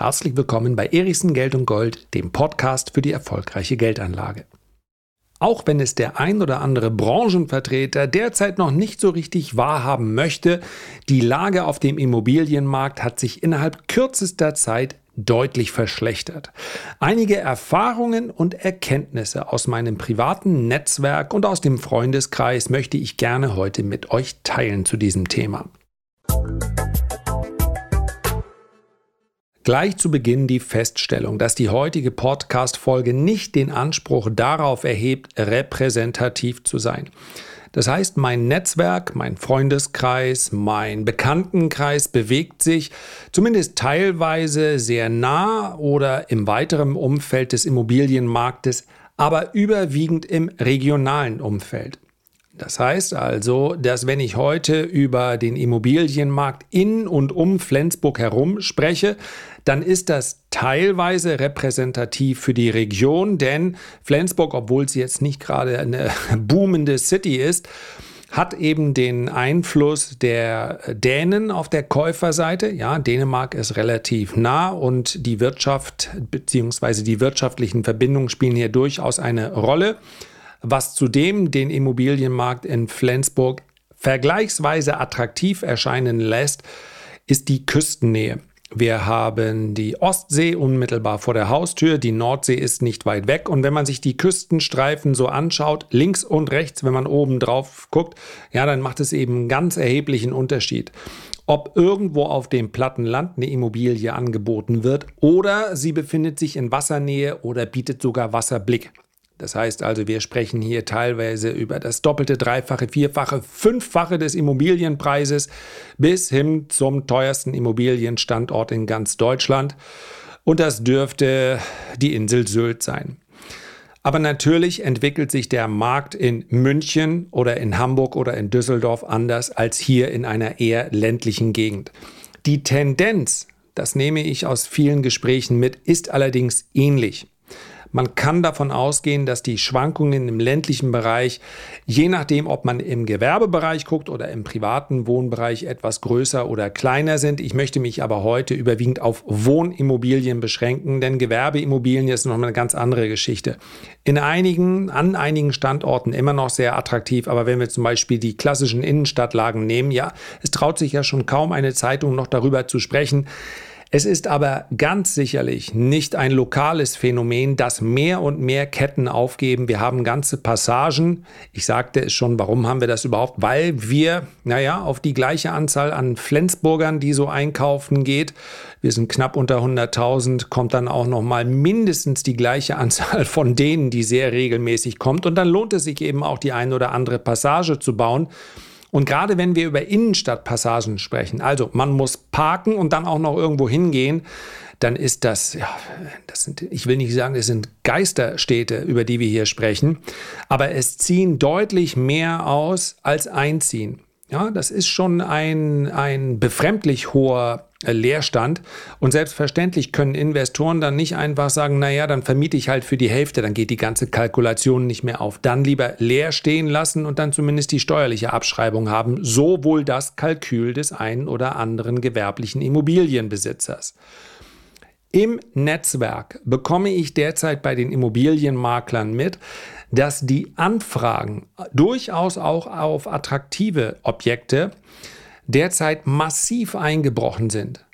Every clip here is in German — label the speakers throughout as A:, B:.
A: Herzlich willkommen bei Erichsen Geld und Gold, dem Podcast für die erfolgreiche Geldanlage. Auch wenn es der ein oder andere Branchenvertreter derzeit noch nicht so richtig wahrhaben möchte, die Lage auf dem Immobilienmarkt hat sich innerhalb kürzester Zeit deutlich verschlechtert. Einige Erfahrungen und Erkenntnisse aus meinem privaten Netzwerk und aus dem Freundeskreis möchte ich gerne heute mit euch teilen zu diesem Thema. Gleich zu Beginn die Feststellung, dass die heutige Podcast-Folge nicht den Anspruch darauf erhebt, repräsentativ zu sein. Das heißt, mein Netzwerk, mein Freundeskreis, mein Bekanntenkreis bewegt sich zumindest teilweise sehr nah oder im weiteren Umfeld des Immobilienmarktes, aber überwiegend im regionalen Umfeld. Das heißt also, dass wenn ich heute über den Immobilienmarkt in und um Flensburg herum spreche, dann ist das teilweise repräsentativ für die Region, denn Flensburg, obwohl sie jetzt nicht gerade eine boomende City ist, hat eben den Einfluss der Dänen auf der Käuferseite. Ja, Dänemark ist relativ nah und die Wirtschaft bzw. die wirtschaftlichen Verbindungen spielen hier durchaus eine Rolle was zudem den Immobilienmarkt in Flensburg vergleichsweise attraktiv erscheinen lässt, ist die Küstennähe. Wir haben die Ostsee unmittelbar vor der Haustür, die Nordsee ist nicht weit weg und wenn man sich die Küstenstreifen so anschaut, links und rechts, wenn man oben drauf guckt, ja, dann macht es eben einen ganz erheblichen Unterschied. Ob irgendwo auf dem platten Land eine Immobilie angeboten wird oder sie befindet sich in Wassernähe oder bietet sogar Wasserblick. Das heißt also, wir sprechen hier teilweise über das doppelte, dreifache, vierfache, fünffache des Immobilienpreises bis hin zum teuersten Immobilienstandort in ganz Deutschland. Und das dürfte die Insel Sylt sein. Aber natürlich entwickelt sich der Markt in München oder in Hamburg oder in Düsseldorf anders als hier in einer eher ländlichen Gegend. Die Tendenz, das nehme ich aus vielen Gesprächen mit, ist allerdings ähnlich. Man kann davon ausgehen, dass die Schwankungen im ländlichen Bereich, je nachdem, ob man im Gewerbebereich guckt oder im privaten Wohnbereich, etwas größer oder kleiner sind. Ich möchte mich aber heute überwiegend auf Wohnimmobilien beschränken, denn Gewerbeimmobilien ist noch eine ganz andere Geschichte. In einigen, an einigen Standorten immer noch sehr attraktiv, aber wenn wir zum Beispiel die klassischen Innenstadtlagen nehmen, ja, es traut sich ja schon kaum eine Zeitung noch darüber zu sprechen, es ist aber ganz sicherlich nicht ein lokales Phänomen, dass mehr und mehr Ketten aufgeben. Wir haben ganze Passagen. Ich sagte es schon, warum haben wir das überhaupt? Weil wir, naja, auf die gleiche Anzahl an Flensburgern, die so einkaufen geht, wir sind knapp unter 100.000, kommt dann auch noch mal mindestens die gleiche Anzahl von denen, die sehr regelmäßig kommt. Und dann lohnt es sich eben auch, die eine oder andere Passage zu bauen. Und gerade wenn wir über Innenstadtpassagen sprechen, also man muss parken und dann auch noch irgendwo hingehen, dann ist das, ja, das sind, ich will nicht sagen, es sind Geisterstädte, über die wir hier sprechen, aber es ziehen deutlich mehr aus als einziehen. Ja, das ist schon ein, ein befremdlich hoher äh, Leerstand. Und selbstverständlich können Investoren dann nicht einfach sagen, naja, dann vermiete ich halt für die Hälfte, dann geht die ganze Kalkulation nicht mehr auf. Dann lieber leer stehen lassen und dann zumindest die steuerliche Abschreibung haben. So wohl das Kalkül des einen oder anderen gewerblichen Immobilienbesitzers. Im Netzwerk bekomme ich derzeit bei den Immobilienmaklern mit, dass die Anfragen durchaus auch auf attraktive Objekte derzeit massiv eingebrochen sind.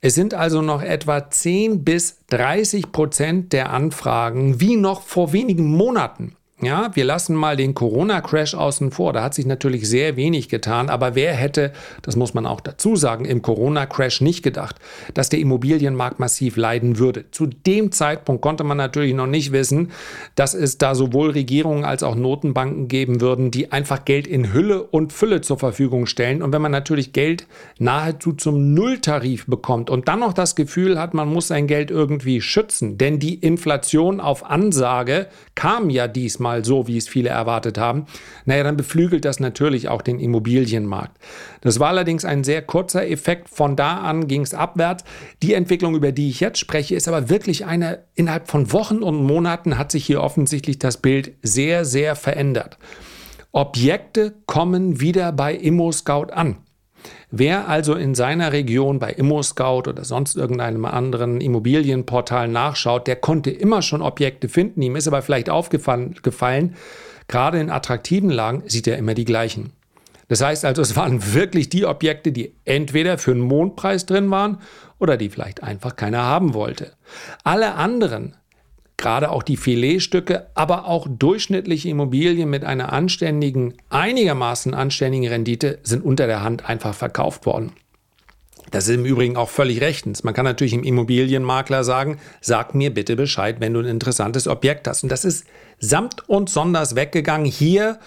A: Es sind also noch etwa 10 bis 30 Prozent der Anfragen wie noch vor wenigen Monaten. Ja, wir lassen mal den Corona-Crash außen vor. Da hat sich natürlich sehr wenig getan. Aber wer hätte, das muss man auch dazu sagen, im Corona-Crash nicht gedacht, dass der Immobilienmarkt massiv leiden würde. Zu dem Zeitpunkt konnte man natürlich noch nicht wissen, dass es da sowohl Regierungen als auch Notenbanken geben würden, die einfach Geld in Hülle und Fülle zur Verfügung stellen. Und wenn man natürlich Geld nahezu zum Nulltarif bekommt und dann noch das Gefühl hat, man muss sein Geld irgendwie schützen, denn die Inflation auf Ansage kam ja diesmal mal so, wie es viele erwartet haben, naja, dann beflügelt das natürlich auch den Immobilienmarkt. Das war allerdings ein sehr kurzer Effekt. Von da an ging es abwärts. Die Entwicklung, über die ich jetzt spreche, ist aber wirklich eine, innerhalb von Wochen und Monaten hat sich hier offensichtlich das Bild sehr, sehr verändert. Objekte kommen wieder bei ImmoScout an. Wer also in seiner Region bei ImmoScout oder sonst irgendeinem anderen Immobilienportal nachschaut, der konnte immer schon Objekte finden. Ihm ist aber vielleicht aufgefallen, gefallen, gerade in attraktiven Lagen sieht er immer die gleichen. Das heißt also, es waren wirklich die Objekte, die entweder für einen Mondpreis drin waren oder die vielleicht einfach keiner haben wollte. Alle anderen gerade auch die Filetstücke, aber auch durchschnittliche Immobilien mit einer anständigen, einigermaßen anständigen Rendite sind unter der Hand einfach verkauft worden. Das ist im Übrigen auch völlig rechtens. Man kann natürlich im Immobilienmakler sagen, sag mir bitte Bescheid, wenn du ein interessantes Objekt hast. Und das ist samt und sonders weggegangen hier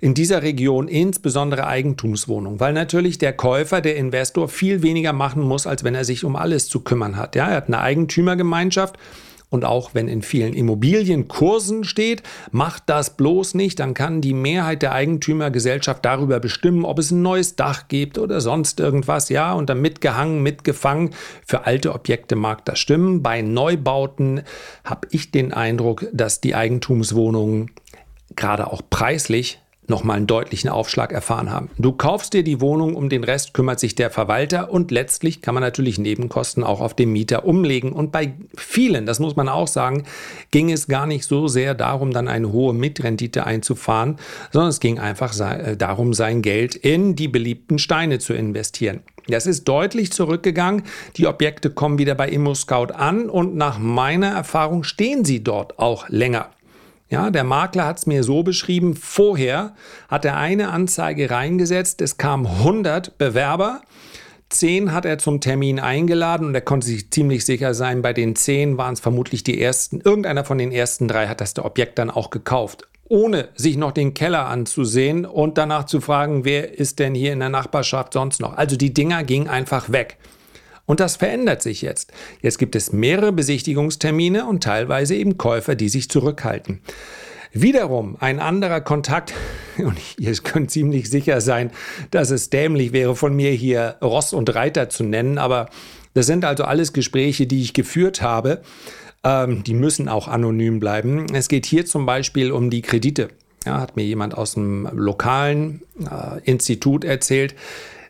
A: in dieser Region, insbesondere Eigentumswohnungen, weil natürlich der Käufer, der Investor viel weniger machen muss, als wenn er sich um alles zu kümmern hat. Ja, er hat eine Eigentümergemeinschaft und auch wenn in vielen Immobilienkursen steht, macht das bloß nicht, dann kann die Mehrheit der Eigentümergesellschaft darüber bestimmen, ob es ein neues Dach gibt oder sonst irgendwas. Ja, und dann mitgehangen, mitgefangen. Für alte Objekte mag das stimmen. Bei Neubauten habe ich den Eindruck, dass die Eigentumswohnungen gerade auch preislich nochmal einen deutlichen Aufschlag erfahren haben. Du kaufst dir die Wohnung, um den Rest kümmert sich der Verwalter und letztlich kann man natürlich Nebenkosten auch auf den Mieter umlegen. Und bei vielen, das muss man auch sagen, ging es gar nicht so sehr darum, dann eine hohe Mitrendite einzufahren, sondern es ging einfach äh, darum, sein Geld in die beliebten Steine zu investieren. Das ist deutlich zurückgegangen. Die Objekte kommen wieder bei ImmoScout an und nach meiner Erfahrung stehen sie dort auch länger. Ja, der Makler hat es mir so beschrieben, vorher hat er eine Anzeige reingesetzt, es kamen 100 Bewerber, 10 hat er zum Termin eingeladen und er konnte sich ziemlich sicher sein, bei den 10 waren es vermutlich die ersten, irgendeiner von den ersten drei hat das Objekt dann auch gekauft ohne sich noch den Keller anzusehen und danach zu fragen, wer ist denn hier in der Nachbarschaft sonst noch. Also die Dinger gingen einfach weg. Und das verändert sich jetzt. Jetzt gibt es mehrere Besichtigungstermine und teilweise eben Käufer, die sich zurückhalten. Wiederum ein anderer Kontakt, und ihr könnt ziemlich sicher sein, dass es dämlich wäre, von mir hier Ross und Reiter zu nennen, aber das sind also alles Gespräche, die ich geführt habe. Ähm, die müssen auch anonym bleiben. Es geht hier zum Beispiel um die Kredite. Ja, hat mir jemand aus dem lokalen äh, Institut erzählt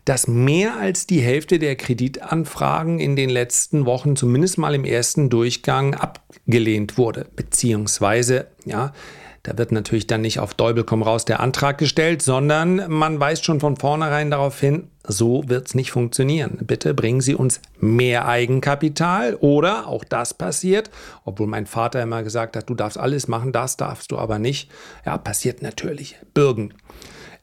A: dass mehr als die Hälfte der Kreditanfragen in den letzten Wochen zumindest mal im ersten Durchgang abgelehnt wurde. Beziehungsweise, ja, da wird natürlich dann nicht auf Däubel komm raus der Antrag gestellt, sondern man weist schon von vornherein darauf hin, so wird es nicht funktionieren. Bitte bringen Sie uns mehr Eigenkapital oder auch das passiert, obwohl mein Vater immer gesagt hat, du darfst alles machen, das darfst du aber nicht. Ja, passiert natürlich. Bürgen.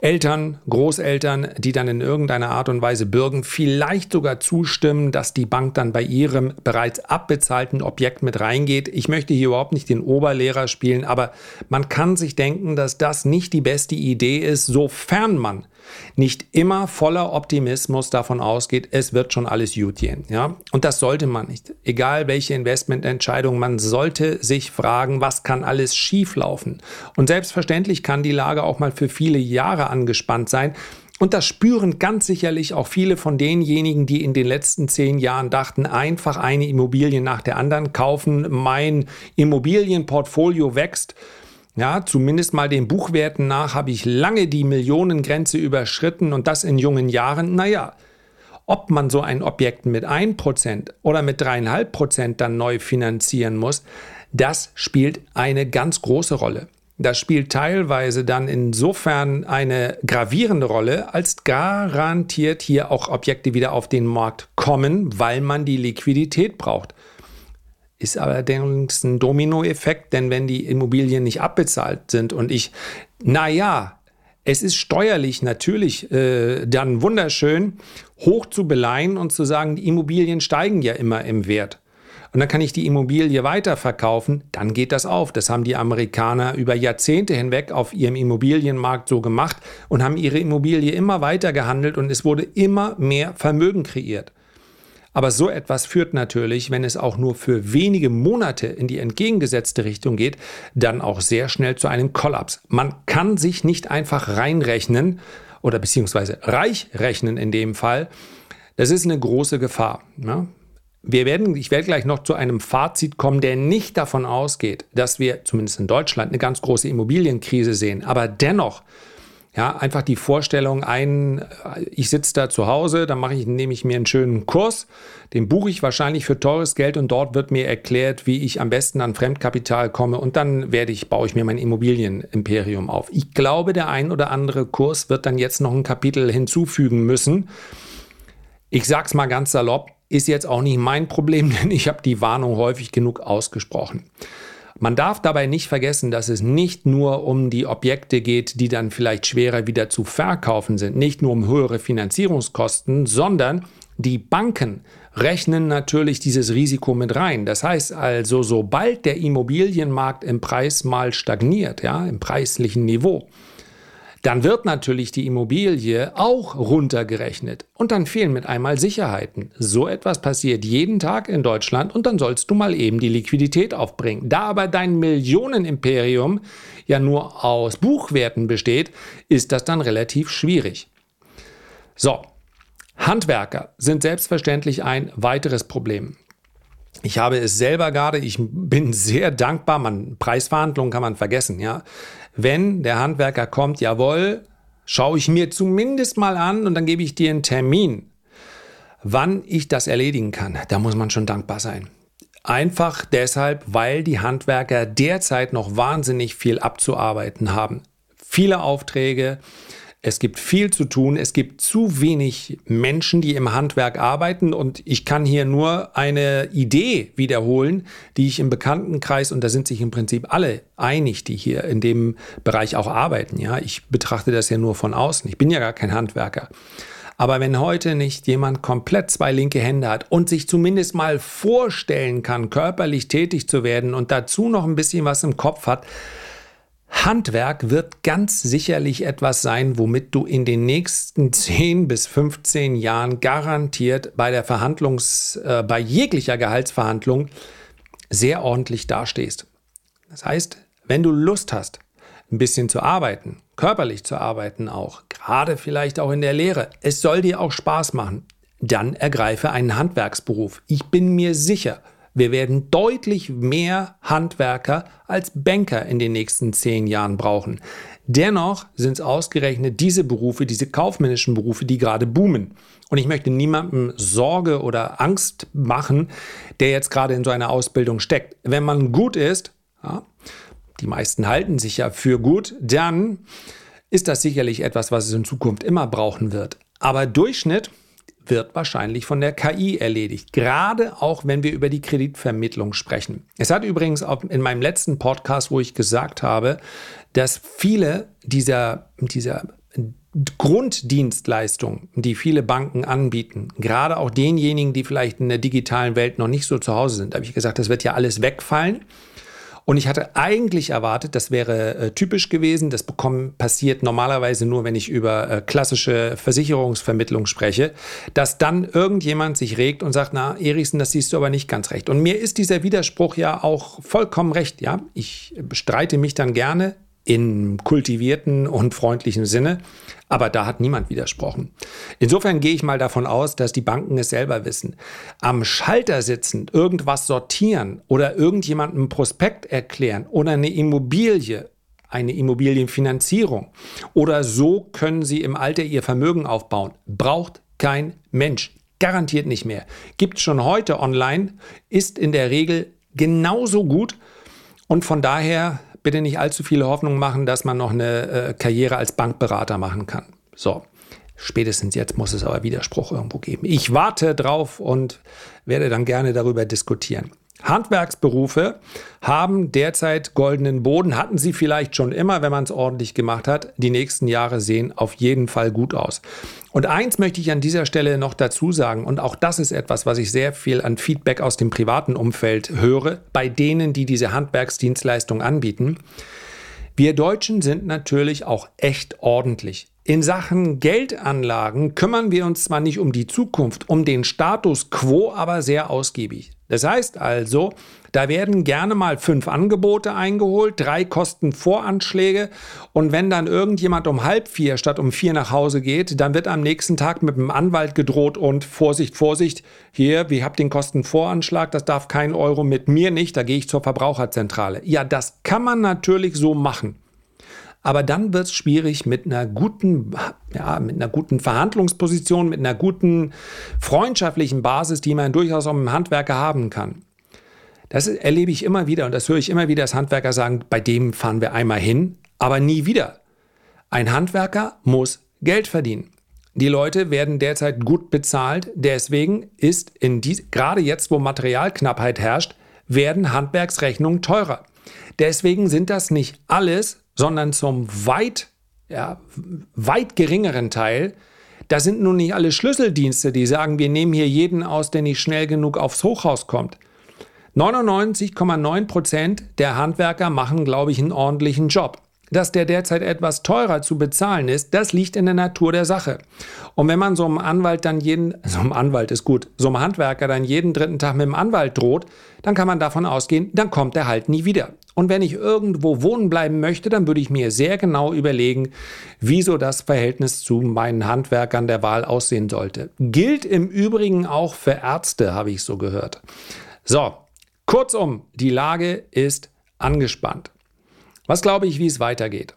A: Eltern, Großeltern, die dann in irgendeiner Art und Weise bürgen, vielleicht sogar zustimmen, dass die Bank dann bei ihrem bereits abbezahlten Objekt mit reingeht. Ich möchte hier überhaupt nicht den Oberlehrer spielen, aber man kann sich denken, dass das nicht die beste Idee ist, sofern man nicht immer voller Optimismus davon ausgeht, es wird schon alles gut gehen. Ja? Und das sollte man nicht. Egal welche Investmententscheidung, man sollte sich fragen, was kann alles schieflaufen. Und selbstverständlich kann die Lage auch mal für viele Jahre angespannt sein. Und das spüren ganz sicherlich auch viele von denjenigen, die in den letzten zehn Jahren dachten, einfach eine Immobilie nach der anderen kaufen, mein Immobilienportfolio wächst. Ja, zumindest mal den Buchwerten nach habe ich lange die Millionengrenze überschritten und das in jungen Jahren. Naja, ob man so ein Objekt mit 1% oder mit 3,5% dann neu finanzieren muss, das spielt eine ganz große Rolle. Das spielt teilweise dann insofern eine gravierende Rolle, als garantiert hier auch Objekte wieder auf den Markt kommen, weil man die Liquidität braucht. Ist allerdings ein Dominoeffekt, denn wenn die Immobilien nicht abbezahlt sind und ich, naja, es ist steuerlich natürlich äh, dann wunderschön, hoch zu beleihen und zu sagen, die Immobilien steigen ja immer im Wert. Und dann kann ich die Immobilie weiterverkaufen, dann geht das auf. Das haben die Amerikaner über Jahrzehnte hinweg auf ihrem Immobilienmarkt so gemacht und haben ihre Immobilie immer weiter gehandelt und es wurde immer mehr Vermögen kreiert. Aber so etwas führt natürlich, wenn es auch nur für wenige Monate in die entgegengesetzte Richtung geht, dann auch sehr schnell zu einem Kollaps. Man kann sich nicht einfach reinrechnen oder beziehungsweise reich rechnen in dem Fall. Das ist eine große Gefahr. Ja? Wir werden, ich werde gleich noch zu einem Fazit kommen, der nicht davon ausgeht, dass wir zumindest in Deutschland eine ganz große Immobilienkrise sehen. Aber dennoch Ja, einfach die Vorstellung, ein, ich sitze da zu Hause, dann mache ich, nehme ich mir einen schönen Kurs, den buche ich wahrscheinlich für teures Geld und dort wird mir erklärt, wie ich am besten an Fremdkapital komme und dann werde ich, baue ich mir mein Immobilienimperium auf. Ich glaube, der ein oder andere Kurs wird dann jetzt noch ein Kapitel hinzufügen müssen. Ich sag's mal ganz salopp, ist jetzt auch nicht mein Problem, denn ich habe die Warnung häufig genug ausgesprochen. Man darf dabei nicht vergessen, dass es nicht nur um die Objekte geht, die dann vielleicht schwerer wieder zu verkaufen sind, nicht nur um höhere Finanzierungskosten, sondern die Banken rechnen natürlich dieses Risiko mit rein. Das heißt also, sobald der Immobilienmarkt im Preis mal stagniert, ja, im preislichen Niveau, dann wird natürlich die Immobilie auch runtergerechnet und dann fehlen mit einmal Sicherheiten. So etwas passiert jeden Tag in Deutschland und dann sollst du mal eben die Liquidität aufbringen. Da aber dein Millionenimperium ja nur aus Buchwerten besteht, ist das dann relativ schwierig. So, Handwerker sind selbstverständlich ein weiteres Problem. Ich habe es selber gerade, ich bin sehr dankbar, man, Preisverhandlungen kann man vergessen, ja. Wenn der Handwerker kommt, jawohl, schaue ich mir zumindest mal an und dann gebe ich dir einen Termin, wann ich das erledigen kann. Da muss man schon dankbar sein. Einfach deshalb, weil die Handwerker derzeit noch wahnsinnig viel abzuarbeiten haben. Viele Aufträge, es gibt viel zu tun. Es gibt zu wenig Menschen, die im Handwerk arbeiten. Und ich kann hier nur eine Idee wiederholen, die ich im Bekanntenkreis, und da sind sich im Prinzip alle einig, die hier in dem Bereich auch arbeiten. Ja, ich betrachte das ja nur von außen. Ich bin ja gar kein Handwerker. Aber wenn heute nicht jemand komplett zwei linke Hände hat und sich zumindest mal vorstellen kann, körperlich tätig zu werden und dazu noch ein bisschen was im Kopf hat, Handwerk wird ganz sicherlich etwas sein, womit du in den nächsten 10 bis 15 Jahren garantiert bei der Verhandlungs, äh, bei jeglicher Gehaltsverhandlung sehr ordentlich dastehst. Das heißt, wenn du Lust hast, ein bisschen zu arbeiten, körperlich zu arbeiten auch, gerade vielleicht auch in der Lehre, es soll dir auch Spaß machen, dann ergreife einen Handwerksberuf. Ich bin mir sicher, wir werden deutlich mehr Handwerker als Banker in den nächsten zehn Jahren brauchen. Dennoch sind es ausgerechnet diese Berufe, diese kaufmännischen Berufe, die gerade boomen. Und ich möchte niemandem Sorge oder Angst machen, der jetzt gerade in so einer Ausbildung steckt. Wenn man gut ist, ja, die meisten halten sich ja für gut, dann ist das sicherlich etwas, was es in Zukunft immer brauchen wird. Aber Durchschnitt wird wahrscheinlich von der KI erledigt, gerade auch wenn wir über die Kreditvermittlung sprechen. Es hat übrigens auch in meinem letzten Podcast, wo ich gesagt habe, dass viele dieser, dieser Grunddienstleistungen, die viele Banken anbieten, gerade auch denjenigen, die vielleicht in der digitalen Welt noch nicht so zu Hause sind, habe ich gesagt, das wird ja alles wegfallen. Und ich hatte eigentlich erwartet, das wäre äh, typisch gewesen. Das bekommen, passiert normalerweise nur, wenn ich über äh, klassische Versicherungsvermittlung spreche, dass dann irgendjemand sich regt und sagt, na, Erichsen, das siehst du aber nicht ganz recht. Und mir ist dieser Widerspruch ja auch vollkommen recht. Ja, ich bestreite mich dann gerne in kultivierten und freundlichen Sinne. Aber da hat niemand widersprochen. Insofern gehe ich mal davon aus, dass die Banken es selber wissen. Am Schalter sitzend irgendwas sortieren oder irgendjemandem Prospekt erklären oder eine Immobilie, eine Immobilienfinanzierung oder so können sie im Alter ihr Vermögen aufbauen, braucht kein Mensch. Garantiert nicht mehr. Gibt schon heute online, ist in der Regel genauso gut und von daher bitte nicht allzu viele Hoffnung machen, dass man noch eine äh, Karriere als Bankberater machen kann. So. Spätestens jetzt muss es aber Widerspruch irgendwo geben. Ich warte drauf und werde dann gerne darüber diskutieren. Handwerksberufe haben derzeit goldenen Boden, hatten sie vielleicht schon immer, wenn man es ordentlich gemacht hat. Die nächsten Jahre sehen auf jeden Fall gut aus. Und eins möchte ich an dieser Stelle noch dazu sagen, und auch das ist etwas, was ich sehr viel an Feedback aus dem privaten Umfeld höre, bei denen, die diese Handwerksdienstleistung anbieten. Wir Deutschen sind natürlich auch echt ordentlich. In Sachen Geldanlagen kümmern wir uns zwar nicht um die Zukunft, um den Status quo aber sehr ausgiebig. Das heißt also, da werden gerne mal fünf Angebote eingeholt, drei Kostenvoranschläge und wenn dann irgendjemand um halb vier statt um vier nach Hause geht, dann wird am nächsten Tag mit dem Anwalt gedroht und Vorsicht, Vorsicht, hier, wir habt den Kostenvoranschlag, das darf kein Euro mit mir nicht, da gehe ich zur Verbraucherzentrale. Ja, das kann man natürlich so machen. Aber dann wird es schwierig mit einer guten, ja, mit einer guten Verhandlungsposition, mit einer guten freundschaftlichen Basis, die man durchaus auch im Handwerker haben kann. Das erlebe ich immer wieder und das höre ich immer wieder, dass Handwerker sagen, bei dem fahren wir einmal hin, aber nie wieder. Ein Handwerker muss Geld verdienen. Die Leute werden derzeit gut bezahlt, deswegen ist in die, gerade jetzt, wo Materialknappheit herrscht, werden Handwerksrechnungen teurer. Deswegen sind das nicht alles sondern zum weit, ja, weit geringeren Teil. Da sind nun nicht alle Schlüsseldienste, die sagen, wir nehmen hier jeden aus, der nicht schnell genug aufs Hochhaus kommt. 99,9 Prozent der Handwerker machen, glaube ich, einen ordentlichen Job. Dass der derzeit etwas teurer zu bezahlen ist, das liegt in der Natur der Sache. Und wenn man so einem Anwalt dann jeden, so einem Anwalt ist gut, so einem Handwerker dann jeden dritten Tag mit dem Anwalt droht, dann kann man davon ausgehen, dann kommt er halt nie wieder. Und wenn ich irgendwo wohnen bleiben möchte, dann würde ich mir sehr genau überlegen, wieso das Verhältnis zu meinen Handwerkern der Wahl aussehen sollte. Gilt im Übrigen auch für Ärzte, habe ich so gehört. So, kurzum, die Lage ist angespannt. Was glaube ich, wie es weitergeht?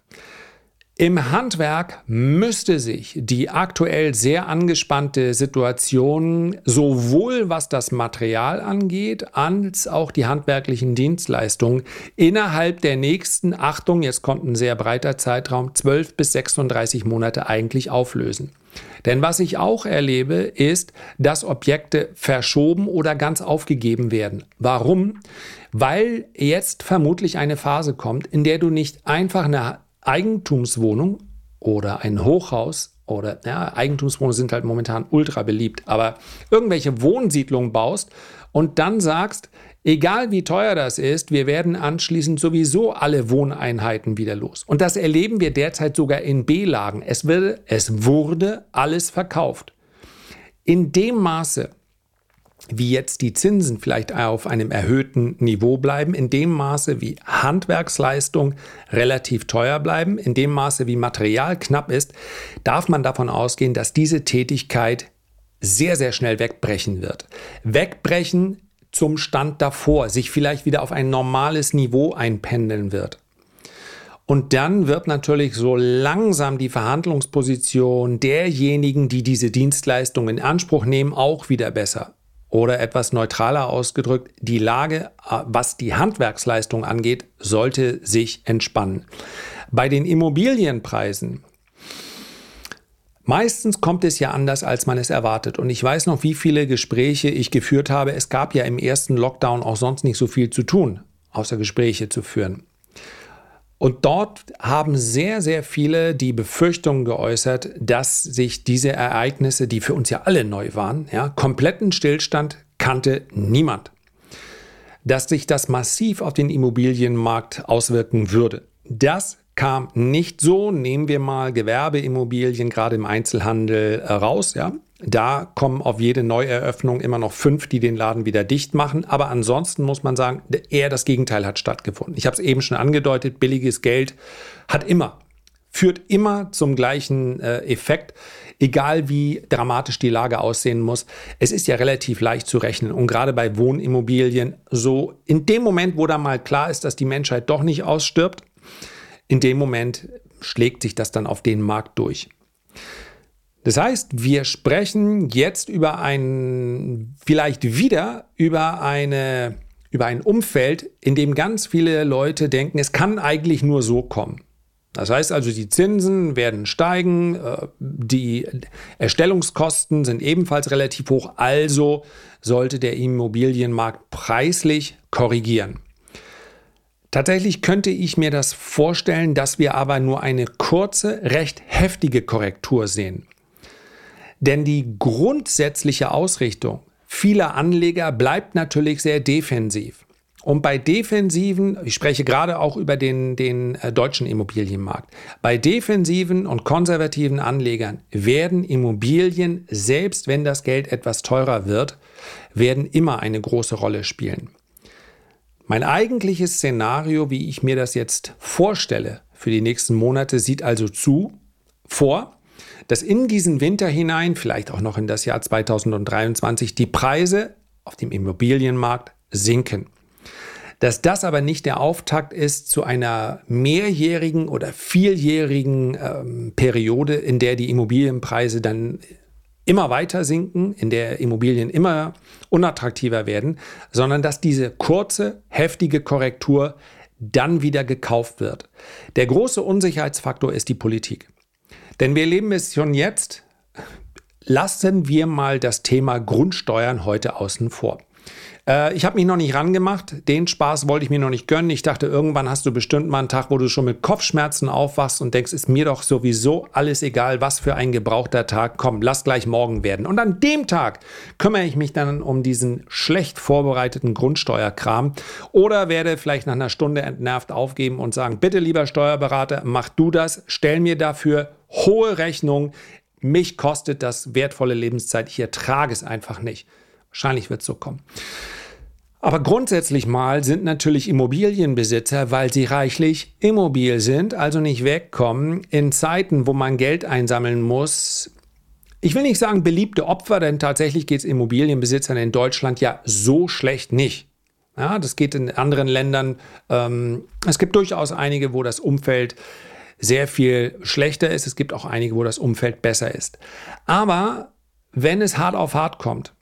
A: Im Handwerk müsste sich die aktuell sehr angespannte Situation sowohl was das Material angeht, als auch die handwerklichen Dienstleistungen innerhalb der nächsten, Achtung, jetzt kommt ein sehr breiter Zeitraum, 12 bis 36 Monate eigentlich auflösen. Denn was ich auch erlebe, ist, dass Objekte verschoben oder ganz aufgegeben werden. Warum? Weil jetzt vermutlich eine Phase kommt, in der du nicht einfach eine Eigentumswohnung oder ein Hochhaus oder ja, Eigentumswohnungen sind halt momentan ultra beliebt, aber irgendwelche Wohnsiedlungen baust und dann sagst, egal wie teuer das ist, wir werden anschließend sowieso alle Wohneinheiten wieder los. Und das erleben wir derzeit sogar in B-Lagen. Es, es wurde alles verkauft. In dem Maße, wie jetzt die Zinsen vielleicht auf einem erhöhten Niveau bleiben, in dem Maße wie Handwerksleistung relativ teuer bleiben, in dem Maße wie Material knapp ist, darf man davon ausgehen, dass diese Tätigkeit sehr, sehr schnell wegbrechen wird. Wegbrechen zum Stand davor, sich vielleicht wieder auf ein normales Niveau einpendeln wird. Und dann wird natürlich so langsam die Verhandlungsposition derjenigen, die diese Dienstleistung in Anspruch nehmen, auch wieder besser. Oder etwas neutraler ausgedrückt, die Lage, äh, was die Handwerksleistung angeht, sollte sich entspannen. Bei den Immobilienpreisen Meistens kommt es ja anders, als man es erwartet. Und ich weiß noch, wie viele Gespräche ich geführt habe. Es gab ja im ersten Lockdown auch sonst nicht so viel zu tun, außer Gespräche zu führen. Und dort haben sehr, sehr viele die Befürchtung geäußert, dass sich diese Ereignisse, die für uns ja alle neu waren, ja, kompletten Stillstand kannte niemand. Dass sich das massiv auf den Immobilienmarkt auswirken würde. Das kam nicht so. Nehmen wir mal Gewerbeimmobilien, gerade im Einzelhandel, äh, raus. Ja? Da kommen auf jede Neueröffnung immer noch fünf, die den Laden wieder dicht machen. Aber ansonsten muss man sagen, eher das Gegenteil hat stattgefunden. Ich habe es eben schon angedeutet, billiges Geld hat immer, führt immer zum gleichen äh, Effekt, egal wie dramatisch die Lage aussehen muss. Es ist ja relativ leicht zu rechnen. Und gerade bei Wohnimmobilien, so in dem Moment, wo da mal klar ist, dass die Menschheit doch nicht ausstirbt, in dem Moment schlägt sich das dann auf den Markt durch. Das heißt, wir sprechen jetzt über ein, vielleicht wieder über eine, über ein Umfeld, in dem ganz viele Leute denken, es kann eigentlich nur so kommen. Das heißt also, die Zinsen werden steigen, äh, die Erstellungskosten sind ebenfalls relativ hoch, also sollte der Immobilienmarkt preislich korrigieren. Tatsächlich könnte ich mir das vorstellen, dass wir aber nur eine kurze, recht heftige Korrektur sehen. Denn die grundsätzliche Ausrichtung vieler Anleger bleibt natürlich sehr defensiv. Und bei defensiven, ich spreche gerade auch über den, den äh, deutschen Immobilienmarkt, bei defensiven und konservativen Anlegern werden Immobilien, selbst wenn das Geld etwas teurer wird, werden immer eine große Rolle spielen. Mein eigentliches Szenario, wie ich mir das jetzt vorstelle für die nächsten Monate, sieht also zu, vor, dass in diesen Winter hinein, vielleicht auch noch in das Jahr 2023, die Preise auf dem Immobilienmarkt sinken. dass das aber nicht der Auftakt ist zu einer mehrjährigen oder vieljährigen ähm, Periode, in der die Immobilienpreise dann immer weiter sinken, in der Immobilien immer unattraktiver werden, sondern dass diese kurze, heftige Korrektur dann wieder gekauft wird. Der große Unsicherheitsfaktor ist die Politik. Denn wir leben es schon jetzt. Lassen wir mal das Thema Grundsteuern heute außen vor. Äh, ich habe mich noch nicht rangemacht. Den Spaß wollte ich mir noch nicht gönnen. Ich dachte, irgendwann hast du bestimmt mal einen Tag, wo du schon mit Kopfschmerzen aufwachst und denkst, ist mir doch sowieso alles egal, was für ein gebrauchter Tag. Komm, lass gleich morgen werden. Und an dem Tag kümmere ich mich dann um diesen schlecht vorbereiteten Grundsteuerkram oder werde vielleicht nach einer Stunde entnervt aufgeben und sagen, bitte lieber Steuerberater, mach du das, stell mir dafür hohe Rechnung. Mich kostet das wertvolle Lebenszeit. Ich ertrage es einfach nicht. Wahrscheinlich wird es so kommen. Aber grundsätzlich mal sind natürlich Immobilienbesitzer, weil sie reichlich immobil sind, also nicht wegkommen, in Zeiten, wo man Geld einsammeln muss. Ich will nicht sagen beliebte Opfer, denn tatsächlich geht es Immobilienbesitzern in Deutschland ja so schlecht nicht. Ja, das geht in anderen Ländern. Ähm, es gibt durchaus einige, wo das Umfeld sehr viel schlechter ist. Es gibt auch einige, wo das Umfeld besser ist. Aber wenn es hart auf hart kommt,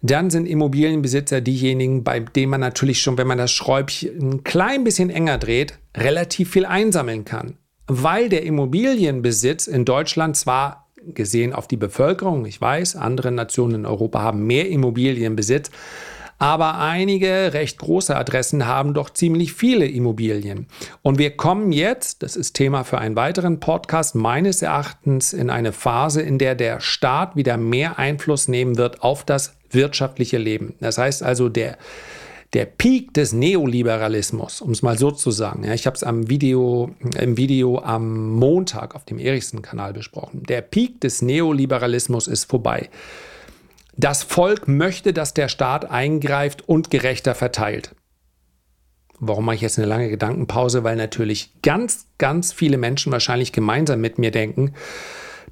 A: dann sind Immobilienbesitzer diejenigen, bei denen man natürlich schon, wenn man das Schräubchen ein klein bisschen enger dreht, relativ viel einsammeln kann. Weil der Immobilienbesitz in Deutschland zwar gesehen auf die Bevölkerung, ich weiß, andere Nationen in Europa haben mehr Immobilienbesitz, aber einige recht große Adressen haben doch ziemlich viele Immobilien. Und wir kommen jetzt, das ist Thema für einen weiteren Podcast, meines Erachtens in eine Phase, in der der Staat wieder mehr Einfluss nehmen wird auf das wirtschaftliche Leben. Das heißt also, der, der Peak des Neoliberalismus, um es mal so zu sagen, ja, ich habe es am Video, im Video am Montag auf dem Erichsen-Kanal besprochen. Der Peak des Neoliberalismus ist vorbei. Das Volk möchte, dass der Staat eingreift und gerechter verteilt. Warum mache ich jetzt eine lange Gedankenpause? Weil natürlich ganz, ganz viele Menschen wahrscheinlich gemeinsam mit mir denken,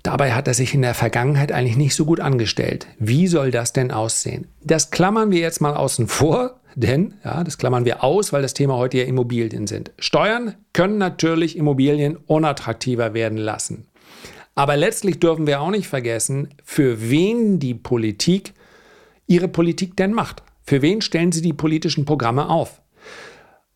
A: Dabei hat er sich in der Vergangenheit eigentlich nicht so gut angestellt. Wie soll das denn aussehen? Das klammern wir jetzt mal außen vor, denn ja, das klammern wir aus, weil das Thema heute ja Immobilien sind. Steuern können natürlich Immobilien unattraktiver werden lassen. Aber letztlich dürfen wir auch nicht vergessen, für wen die Politik ihre Politik denn macht. Für wen stellen sie die politischen Programme auf?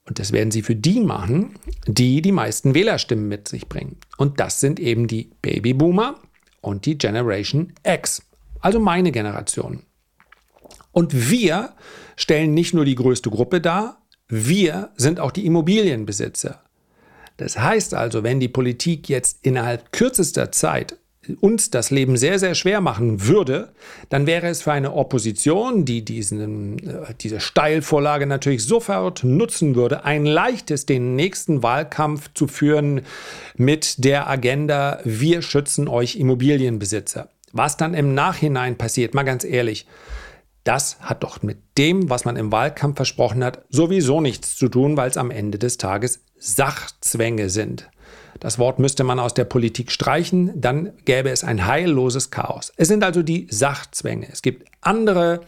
A: Und das werden sie für die machen, die die meisten Wählerstimmen mit sich bringen. Und das sind eben die Babyboomer und die Generation X, also meine Generation. Und wir stellen nicht nur die größte Gruppe dar, wir sind auch die Immobilienbesitzer. Das heißt also, wenn die Politik jetzt innerhalb kürzester Zeit uns das Leben sehr, sehr schwer machen würde, dann wäre es für eine Opposition, die diesen, äh, diese Steilvorlage natürlich sofort nutzen würde, ein leichtes, den nächsten Wahlkampf zu führen mit der Agenda, wir schützen euch Immobilienbesitzer. Was dann im Nachhinein passiert, mal ganz ehrlich, das hat doch mit dem, was man im Wahlkampf versprochen hat, sowieso nichts zu tun, weil es am Ende des Tages Sachzwänge sind. Das Wort müsste man aus der Politik streichen, dann gäbe es ein heilloses Chaos. Es sind also die Sachzwänge. Es gibt andere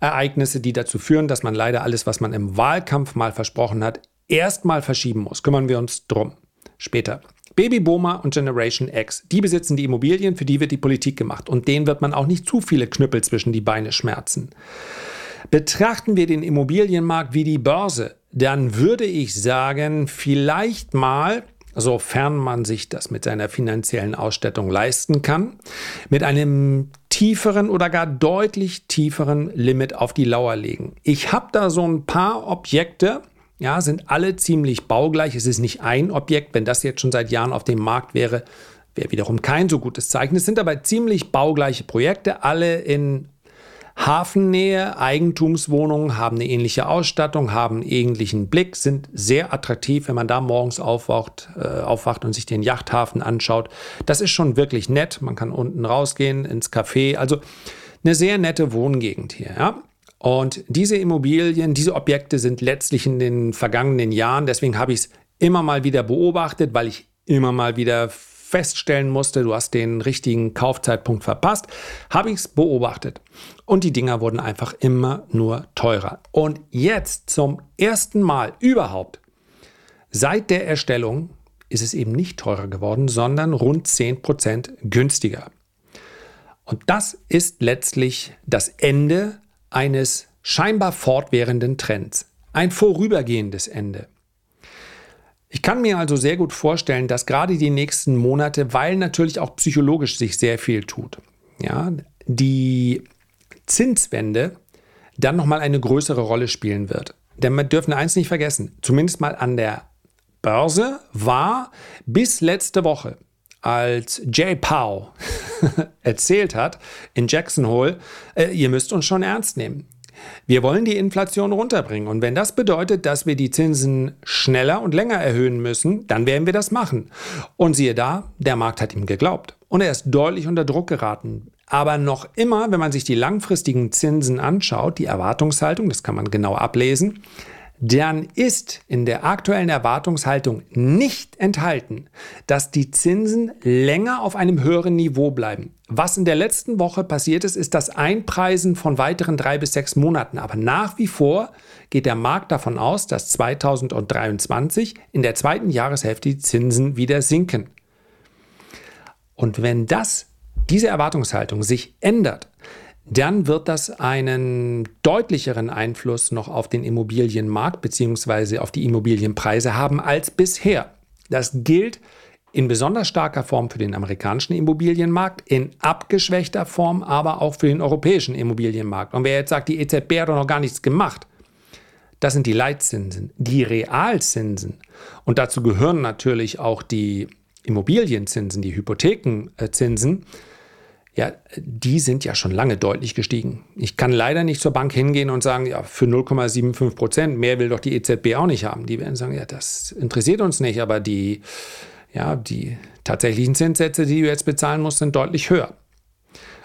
A: Ereignisse, die dazu führen, dass man leider alles, was man im Wahlkampf mal versprochen hat, erstmal verschieben muss. Kümmern wir uns drum. Später. Babyboomer und Generation X, die besitzen die Immobilien, für die wird die Politik gemacht. Und denen wird man auch nicht zu viele Knüppel zwischen die Beine schmerzen. Betrachten wir den Immobilienmarkt wie die Börse, dann würde ich sagen, vielleicht mal sofern man sich das mit seiner finanziellen Ausstattung leisten kann, mit einem tieferen oder gar deutlich tieferen Limit auf die Lauer legen. Ich habe da so ein paar Objekte, ja, sind alle ziemlich baugleich. Es ist nicht ein Objekt, wenn das jetzt schon seit Jahren auf dem Markt wäre, wäre wiederum kein so gutes Zeichen. Es sind aber ziemlich baugleiche Projekte, alle in Hafennähe, Eigentumswohnungen haben eine ähnliche Ausstattung, haben einen ähnlichen Blick, sind sehr attraktiv, wenn man da morgens aufwacht, äh, aufwacht und sich den Yachthafen anschaut. Das ist schon wirklich nett. Man kann unten rausgehen ins Café. Also eine sehr nette Wohngegend hier. Ja? Und diese Immobilien, diese Objekte sind letztlich in den vergangenen Jahren, deswegen habe ich es immer mal wieder beobachtet, weil ich immer mal wieder feststellen musste, du hast den richtigen Kaufzeitpunkt verpasst, habe ich es beobachtet. Und die Dinger wurden einfach immer nur teurer. Und jetzt zum ersten Mal überhaupt, seit der Erstellung, ist es eben nicht teurer geworden, sondern rund 10% günstiger. Und das ist letztlich das Ende eines scheinbar fortwährenden Trends. Ein vorübergehendes Ende. Ich kann mir also sehr gut vorstellen, dass gerade die nächsten Monate, weil natürlich auch psychologisch sich sehr viel tut, ja, die Zinswende dann nochmal eine größere Rolle spielen wird. Denn wir dürfen eins nicht vergessen, zumindest mal an der Börse war bis letzte Woche, als Jay Powell erzählt hat in Jackson Hole, äh, ihr müsst uns schon ernst nehmen. Wir wollen die Inflation runterbringen. Und wenn das bedeutet, dass wir die Zinsen schneller und länger erhöhen müssen, dann werden wir das machen. Und siehe da, der Markt hat ihm geglaubt. Und er ist deutlich unter Druck geraten. Aber noch immer, wenn man sich die langfristigen Zinsen anschaut, die Erwartungshaltung, das kann man genau ablesen, dann ist in der aktuellen Erwartungshaltung nicht enthalten, dass die Zinsen länger auf einem höheren Niveau bleiben. Was in der letzten Woche passiert ist, ist das Einpreisen von weiteren drei bis sechs Monaten. Aber nach wie vor geht der Markt davon aus, dass 2023 in der zweiten Jahreshälfte die Zinsen wieder sinken. Und wenn das, diese Erwartungshaltung sich ändert, dann wird das einen deutlicheren Einfluss noch auf den Immobilienmarkt bzw. auf die Immobilienpreise haben als bisher. Das gilt in besonders starker Form für den amerikanischen Immobilienmarkt, in abgeschwächter Form aber auch für den europäischen Immobilienmarkt. Und wer jetzt sagt, die EZB hat doch noch gar nichts gemacht, das sind die Leitzinsen, die Realzinsen. Und dazu gehören natürlich auch die Immobilienzinsen, die Hypothekenzinsen ja, die sind ja schon lange deutlich gestiegen. Ich kann leider nicht zur Bank hingehen und sagen, ja, für 0,75 Prozent, mehr will doch die EZB auch nicht haben. Die werden sagen, ja, das interessiert uns nicht, aber die, ja, die tatsächlichen Zinssätze, die du jetzt bezahlen musst, sind deutlich höher.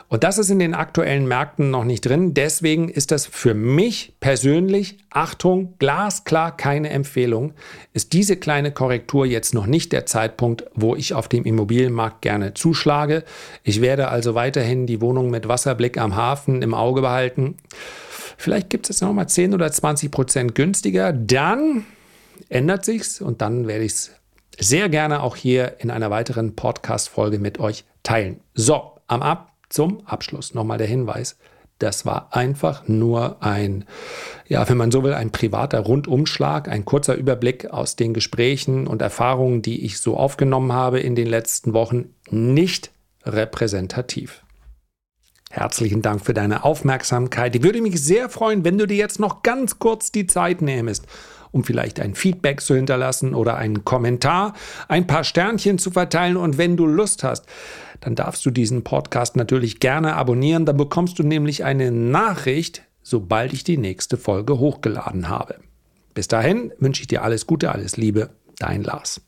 A: Und das ist in den aktuellen Märkten noch nicht drin. Deswegen ist das für mich persönlich, Achtung, glasklar keine Empfehlung, ist diese kleine Korrektur jetzt noch nicht der Zeitpunkt, wo ich auf dem Immobilienmarkt gerne zuschlage. Ich werde also weiterhin die Wohnung mit Wasserblick am Hafen im Auge behalten. Vielleicht gibt es jetzt nochmal 10 oder 20 Prozent günstiger. Dann ändert sich's und dann werde ich es sehr gerne auch hier in einer weiteren Podcast-Folge mit euch teilen. So, am Ab zum Abschluss nochmal der Hinweis. Das war einfach nur ein, ja, wenn man so will, ein privater Rundumschlag, ein kurzer Überblick aus den Gesprächen und Erfahrungen, die ich so aufgenommen habe in den letzten Wochen, nicht repräsentativ. Herzlichen Dank für deine Aufmerksamkeit. Ich würde mich sehr freuen, wenn du dir jetzt noch ganz kurz die Zeit nähmest, um vielleicht ein Feedback zu hinterlassen oder einen Kommentar, ein paar Sternchen zu verteilen und wenn du Lust hast, dann darfst du diesen Podcast natürlich gerne abonnieren. Dann bekommst du nämlich eine Nachricht, sobald ich die nächste Folge hochgeladen habe. Bis dahin wünsche ich dir alles Gute, alles Liebe, dein Lars.